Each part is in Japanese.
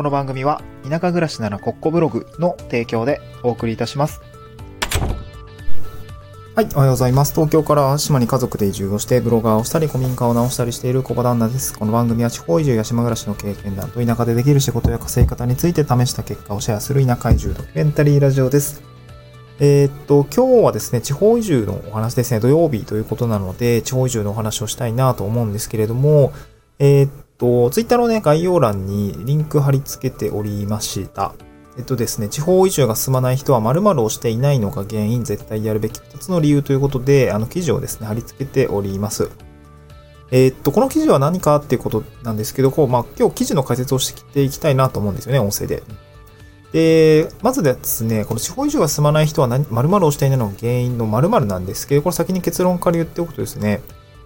この番組は田舎暮らしならコッコブログの提供でお送りいたします。はい、おはようございます。東京から島に家族で移住をしてブロガーをしたり古民家を直したりしている小場旦那です。この番組は地方移住や島暮らしの経験談と田舎でできる仕事や稼ぎ方について試した結果をシェアする田舎移住ドキュメンタリーラジオです。えーっと、今日はですね、地方移住のお話ですね、土曜日ということなので、地方移住のお話をしたいなと思うんですけれども、えーっと、ツイッターのね、概要欄にリンク貼り付けておりました。えっとですね、地方移住が進まない人は〇〇をしていないのが原因、絶対やるべき2つの理由ということで、あの記事をですね、貼り付けております。えーっと、この記事は何かっていうことなんですけど、こう、まあ、今日記事の解説をしていきたいなと思うんですよね、音声で。で、まずですね、この地方移住が進まない人は、〇〇をしていないのが原因の〇〇なんですけど、これ先に結論から言っておくとですね、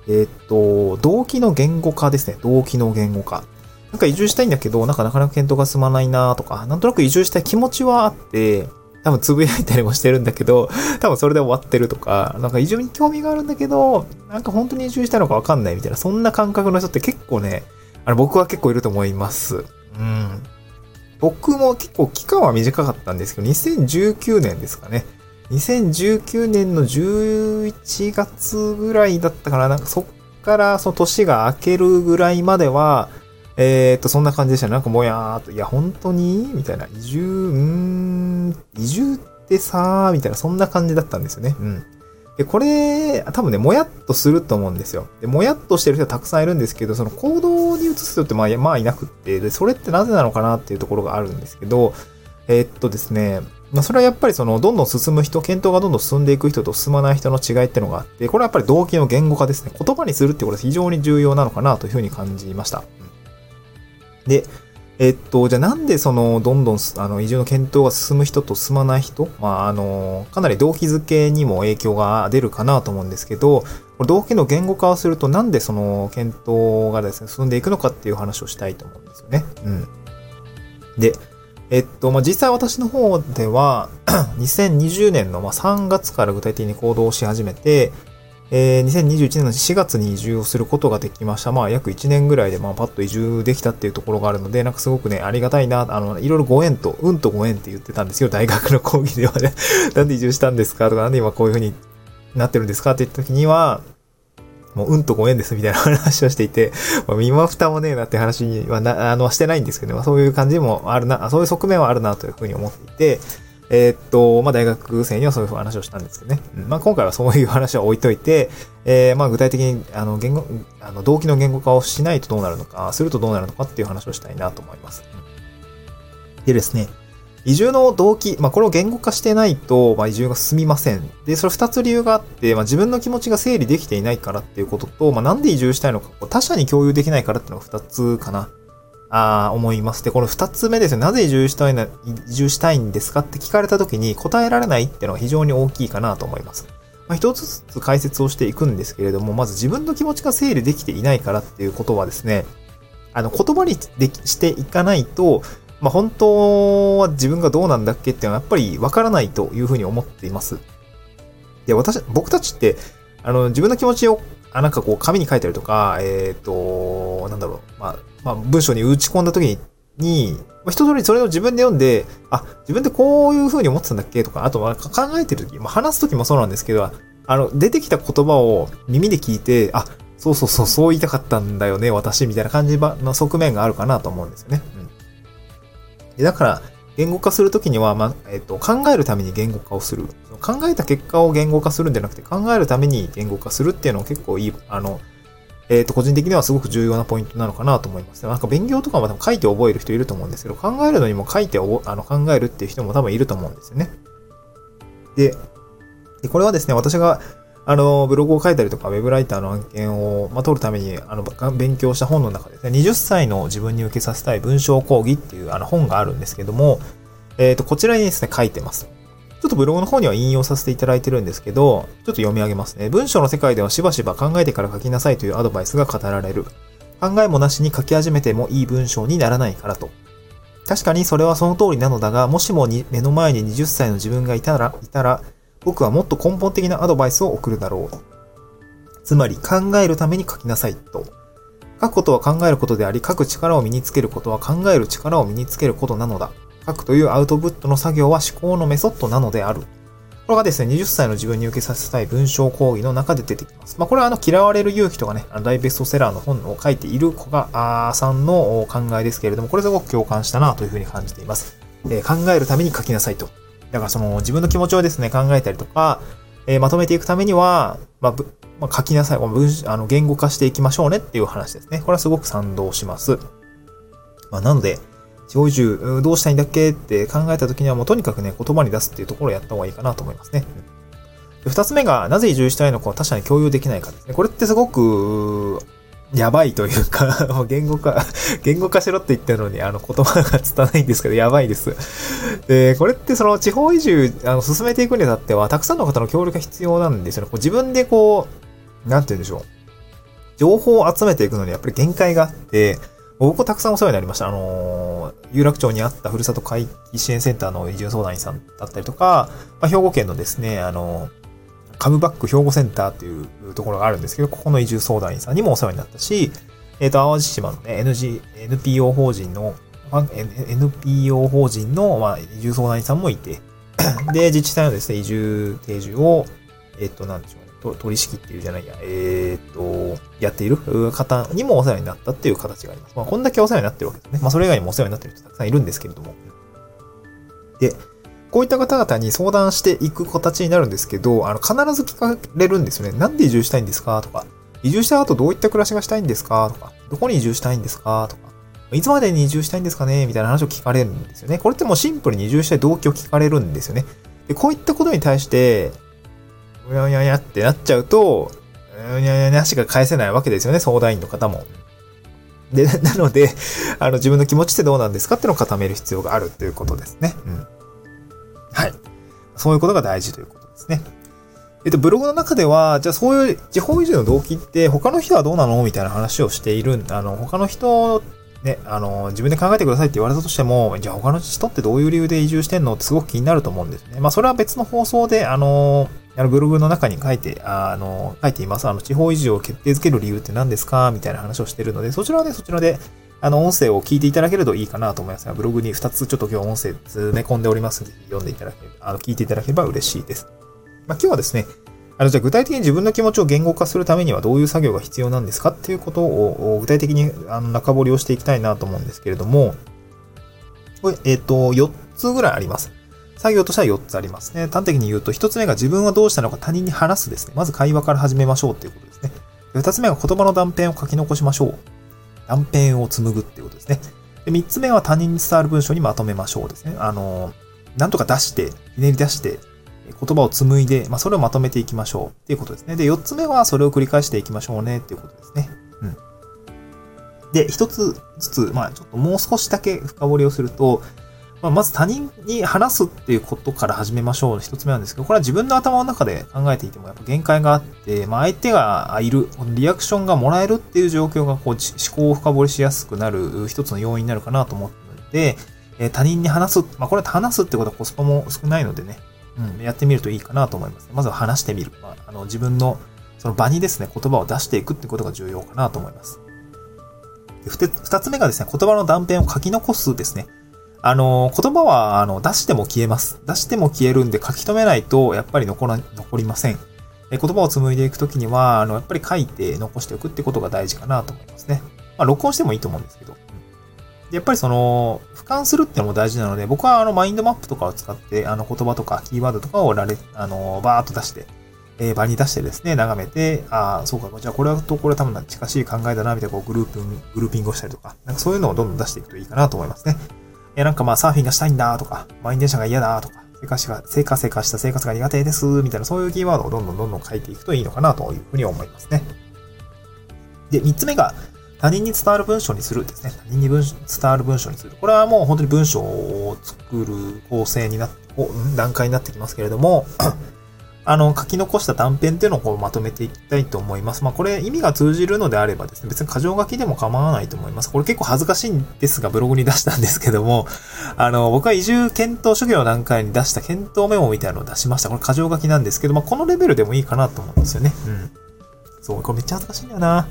えーっと、動機の言語化ですね。動機の言語化。なんか移住したいんだけど、なんかなかなか検討が進まないなとか、なんとなく移住したい気持ちはあって、多分つぶやいたりもしてるんだけど、多分それで終わってるとか、なんか移住に興味があるんだけど、なんか本当に移住したのかわかんないみたいな、そんな感覚の人って結構ね、あの僕は結構いると思います。うん。僕も結構期間は短かったんですけど、2019年ですかね。2019年の11月ぐらいだったかな。なんかそっからその年が明けるぐらいまでは、えー、っと、そんな感じでしたね。なんかもやーっと、いや、本当に？みたいな。移住、うん、移住ってさー、みたいな、そんな感じだったんですよね。うん。で、これ、多分ね、もやっとすると思うんですよ。で、もやっとしてる人はたくさんいるんですけど、その行動に移す人ってまあ、まあいなくって、で、それってなぜなのかなっていうところがあるんですけど、えーっとですね、まあ、それはやっぱりその、どんどん進む人、検討がどんどん進んでいく人と進まない人の違いってのがあって、これはやっぱり動機の言語化ですね。言葉にするってことは非常に重要なのかなというふうに感じました。で、えっと、じゃあなんでその、どんどん、あの、移住の検討が進む人と進まない人？まあ、あの、かなり動機づけにも影響が出るかなと思うんですけど、これ動機の言語化をすると、なんでその、検討がですね、進んでいくのかっていう話をしたいと思うんですよね。うん。で、えっと、まあ、実際私の方では、2020年のまあ3月から具体的に行動し始めて、えー2021年の4月に移住をすることができました。まあ、約1年ぐらいで、まあ、パッと移住できたっていうところがあるので、なんかすごくね、ありがたいな、あの、いろいろご縁と、運とご縁って言ってたんですよ、大学の講義ではね。なんで移住したんですかとか、なんで今こういう風になってるんですかって言った時には、もう、運とご縁ですみたいな話をしていて、まあ、身も蓋もねえなって話にはな、あの、してないんですけど、まあ、そういう感じもあるな、そういう側面はあるなというふうに思っていて、えーっと、まあ、大学生にはそういう話をしたんですけどね。まあ、今回はそういう話は置いといて、えーまあ、具体的に、あの、言語、あの、動機の言語化をしないとどうなるのか、するとどうなるのかっていう話をしたいなと思います。でですね、移住の動機、まあ、これを言語化してないと、まあ、移住が進みません。で、それ二つ理由があって、まあ、自分の気持ちが整理できていないからっていうことと、まあ、なんで移住したいのか、他者に共有できないからっていうのが二つかな。あ思います。で、この二つ目ですね。なぜ移住したいな、移住したいんですかって聞かれた時に答えられないっていうのは非常に大きいかなと思います。まあ、一つずつ解説をしていくんですけれども、まず自分の気持ちが整理できていないからっていうことはですね、あの、言葉にでしていかないと、まあ、本当は自分がどうなんだっけっていうのはやっぱりわからないというふうに思っています。で、私、僕たちって、あの、自分の気持ちを、あ、なんかこう、紙に書いたりとか、えっ、と、なんだろう、まあ、まあ、文章に打ち込んだ時に、に、まあ、一通りそれを自分で読んで、あ、自分ってこういう風に思ってたんだっけとか、あとは考えてる時、まあ、話す時もそうなんですけど、あの、出てきた言葉を耳で聞いて、あ、そうそうそう、そう言いたかったんだよね、私、みたいな感じの側面があるかなと思うんですよね。でだから、言語化するときには、まあ、えっ、と、考えるために言語化をする。考えた結果を言語化するんじゃなくて、考えるために言語化するっていうのは結構いい、あの、えっ、と、個人的にはすごく重要なポイントなのかなと思います。なんか勉強とかも多分書いて覚える人いると思うんですけど、考えるのにも書いてあの考えるっていう人も多分いると思うんですよね。で、でこれはですね、私が、あの、ブログを書いたりとか、ウェブライターの案件を、まあ、取るために、あの、勉強した本の中でですね、20歳の自分に受けさせたい文章講義っていう、あの、本があるんですけども、えっ、と、こちらにですね、書いてます。ちょっとブログの方には引用させていただいてるんですけど、ちょっと読み上げますね。文章の世界ではしばしば考えてから書きなさいというアドバイスが語られる。考えもなしに書き始めてもいい文章にならないからと。確かにそれはその通りなのだが、もしもに目の前に20歳の自分がいたら、いたら、僕はもっと根本的なアドバイスを送るだろう。つまり、考えるために書きなさいと。書くことは考えることであり、書く力を身につけることは考える力を身につけることなのだ。書くというアウトプットの作業は思考のメソッドなのである。これがですね、20歳の自分に受けさせたい文章講義の中で出てきます。まあ、これはあの、嫌われる勇気とかね、大ベストセラーの本を書いている子が、あーさんの考えですけれども、これすごく共感したなというふうに感じています。えー、考えるために書きなさいと。だからその、自分の気持ちをですね、考えたりとか、えー、まとめていくためには、まあ、まあ、書きなさい。文あの言語化していきましょうねっていう話ですね。これはすごく賛同します。まあ、なので、地方移住どうしたいんだっけって考えた時にはもうとにかくね、言葉に出すっていうところをやった方がいいかなと思いますね。二つ目が、なぜ移住したいのかを他者に共有できないかですね。これってすごく、やばいというか もう言語化 言語化しろって言ってるのに、あの、言葉が伝わないんですけど、やばいです。で、これってその地方移住、あの、進めていくにあたっては、たくさんの方の協力が必要なんですよね。こう自分でこう、なんて言うんでしょう。情報を集めていくのにやっぱり限界があって、僕たくさんお世話になりました。あのー、有楽町にあったふるさと回帰支援センターの移住相談員さんだったりとか、まあ、兵庫県のですね、あのーカムバック兵庫センターっていうところがあるんですけど、ここの移住相談員さんにもお世話になったし、えっ、ー、と、淡路島のね、NG、NPO 法人の、NPO 法人の、まあ、移住相談員さんもいて、で、自治体のですね、移住定住を、えっ、ー、と、なんでしょうね、と取り仕切っているじゃないや、えっ、ー、と、やっている方にもお世話になったっていう形があります。まあ、こんだけお世話になってるわけですね。まあ、それ以外にもお世話になってる人たくさんいるんですけれども。で、こういった方々に相談していく形になるんですけど、あの、必ず聞かれるんですよね。なんで移住したいんですか？とか、移住した後どういった暮らしがしたいんですか？とか、どこに移住したいんですか？とか、いつまでに移住したいんですかね？みたいな話を聞かれるんですよね。これってもうシンプルに移住したい動機を聞かれるんですよね。で、こういったことに対して、うやうやうやってなっちゃうと、うやうやなしが返せないわけですよね、相談員の方も。で、なので、あの、自分の気持ちってどうなんですか？ってのを固める必要があるということですね。うん。はい。そういうことが大事ということですね。えっと、ブログの中では、じゃあそういう地方移住の動機って他の人はどうなのみたいな話をしている、あの、他の人、ね、あの、自分で考えてくださいって言われたとしても、じゃあ他の人ってどういう理由で移住してんの？ってすごく気になると思うんですね。まあそれは別の放送で、あの、あのブログの中に書いて、あの、書いています。あの、地方移住を決定づける理由って何ですか？みたいな話をしているので、そちらはね、そちらであの、音声を聞いていただけるといいかなと思いますが、ブログに2つちょっと今日音声詰め込んでおりますので、読んでいただければ、あの、聞いていただければ嬉しいです。まあ、今日はですね、あの、じゃあ具体的に自分の気持ちを言語化するためにはどういう作業が必要なんですかっていうことを具体的にあの中掘りをしていきたいなと思うんですけれども、これ、えっ、ー、と、4つぐらいあります。作業としては4つありますね。端的に言うと、1つ目が自分はどうしたのか他人に話すですね。まず会話から始めましょうっていうことですね。2つ目が言葉の断片を書き残しましょう。断片を紡ぐっていうことですね。で、三つ目は他人に伝わる文章にまとめましょうですね。あの、なんとか出して、ひねり出して、言葉を紡いで、まあ、それをまとめていきましょうっていうことですね。で、4つ目はそれを繰り返していきましょうねっていうことですね。うん。で、1つずつ、まあ、ちょっともう少しだけ深掘りをすると、まあ、まず他人に話すっていうことから始めましょうの一つ目なんですけど、これは自分の頭の中で考えていてもやっぱ限界があって、まあ、相手がいる、リアクションがもらえるっていう状況がこう思考を深掘りしやすくなる一つの要因になるかなと思ってので、え、他人に話す、まあ、これ話すってことはコスパも少ないのでね、うん、やってみるといいかなと思います、まずは話してみる。まあ、あの自分のその場にですね、言葉を出していくってことが重要かなと思います。二つ目がですね、言葉の断片を書き残すですね。あの、言葉は、あの、出しても消えます。出しても消えるんで書き留めないと、やっぱり残ら、残りません。え言葉を紡いでいくときには、あの、やっぱり書いて残しておくってことが大事かなと思いますね。まあ、録音してもいいと思うんですけど。やっぱりその、俯瞰するってのも大事なので、僕はあの、マインドマップとかを使って、あの、言葉とかキーワードとかをられ、あの、バーっと出して、えー、場に出してですね、眺めて、ああ、そうか、じゃあこれとこれ多分近しい考えだな、みたいなこうグループ、グルーピングをしたりとか、なんかそういうのをどんどん出していくといいかなと思いますね。えなんかまあサーフィンがしたいんだとか、満員電車が嫌だとか、生活が、せかせかした生活が苦手です、みたいなそういうキーワードをどんどんどんどん書いていくといいのかなというふうに思いますね。で、三つ目が、他人に伝わる文章にするですね。他人に伝わる文章にする。これはもう本当に文章を作る構成になって、段階になってきますけれども、あの、書き残した断片っていうのをこうまとめていきたいと思います。まあ、これ意味が通じるのであればですね、別に箇条書きでも構わないと思います。これ結構恥ずかしいんですが、ブログに出したんですけども、あの、僕は移住検討初期の段階に出した検討メモみたいなのを出しました。これ箇条書きなんですけど、まあ、このレベルでもいいかなと思うんですよね。うん。そう、これめっちゃ恥ずかしいんだよな。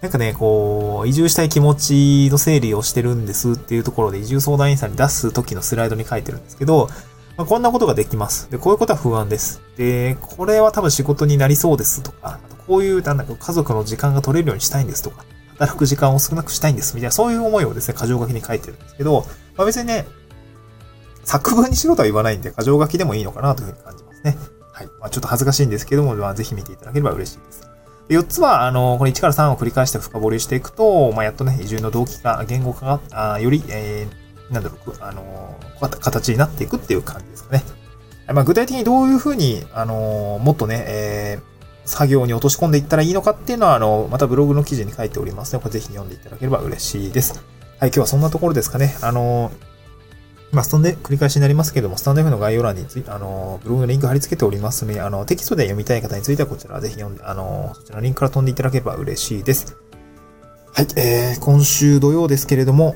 なんかね、こう、移住したい気持ちの整理をしてるんですっていうところで移住相談員さんに出す時のスライドに書いてるんですけど、まあ、こんなことができます。で、こういうことは不安です。で、これは多分仕事になりそうですとか、あとこういう、なんだか家族の時間が取れるようにしたいんですとか、働く時間を少なくしたいんです、みたいな、そういう思いをですね、箇条書きに書いてるんですけど、まあ別にね、作文にしろとは言わないんで、箇条書きでもいいのかなというふうに感じますね。はい。まあちょっと恥ずかしいんですけども、まあぜひ見ていただければ嬉しいです。で4つは、あの、これ1から3を繰り返して深掘りしていくと、まあやっとね、移住の動機化、言語化が、あより、えー、なんだろう、あの、形になっていくっていう感じですかね。まあ具体的にどういうふうに、あの、もっとね、えー、作業に落とし込んでいったらいいのかっていうのは、あの、またブログの記事に書いておりますので、これぜひ読んでいただければ嬉しいです。はい、今日はそんなところですかね。あの、まあ、スタンド繰り返しになりますけども、スタンド F の概要欄についあの、ブログのリンク貼り付けておりますので、あの、テキストで読みたい方についてはこちらぜひ読んで、あの、そちらのリンクから飛んでいただければ嬉しいです。はい、えー、今週土曜ですけれども、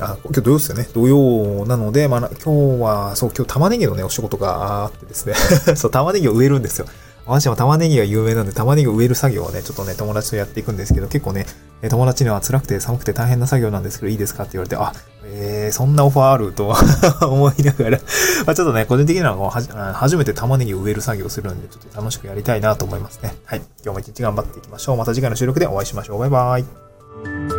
あ、今日土曜ですよね。土曜なので、まあ、今日は、そう、今日玉ねぎのね、お仕事があってですね そう、玉ねぎを植えるんですよ。私も玉ねぎが有名なんで、玉ねぎを植える作業をね、ちょっとね、友達とやっていくんですけど、結構ね、友達には辛くて寒くて大変な作業なんですけど、いいですかって言われて、あ、えー、そんなオファーあると 思いながらまちょっとね、個人的には初めて玉ねぎを植える作業をするんで、ちょっと楽しくやりたいなと思いますね。はい。今日も一日頑張っていきましょう。また次回の収録でお会いしましょう。バイバーイ。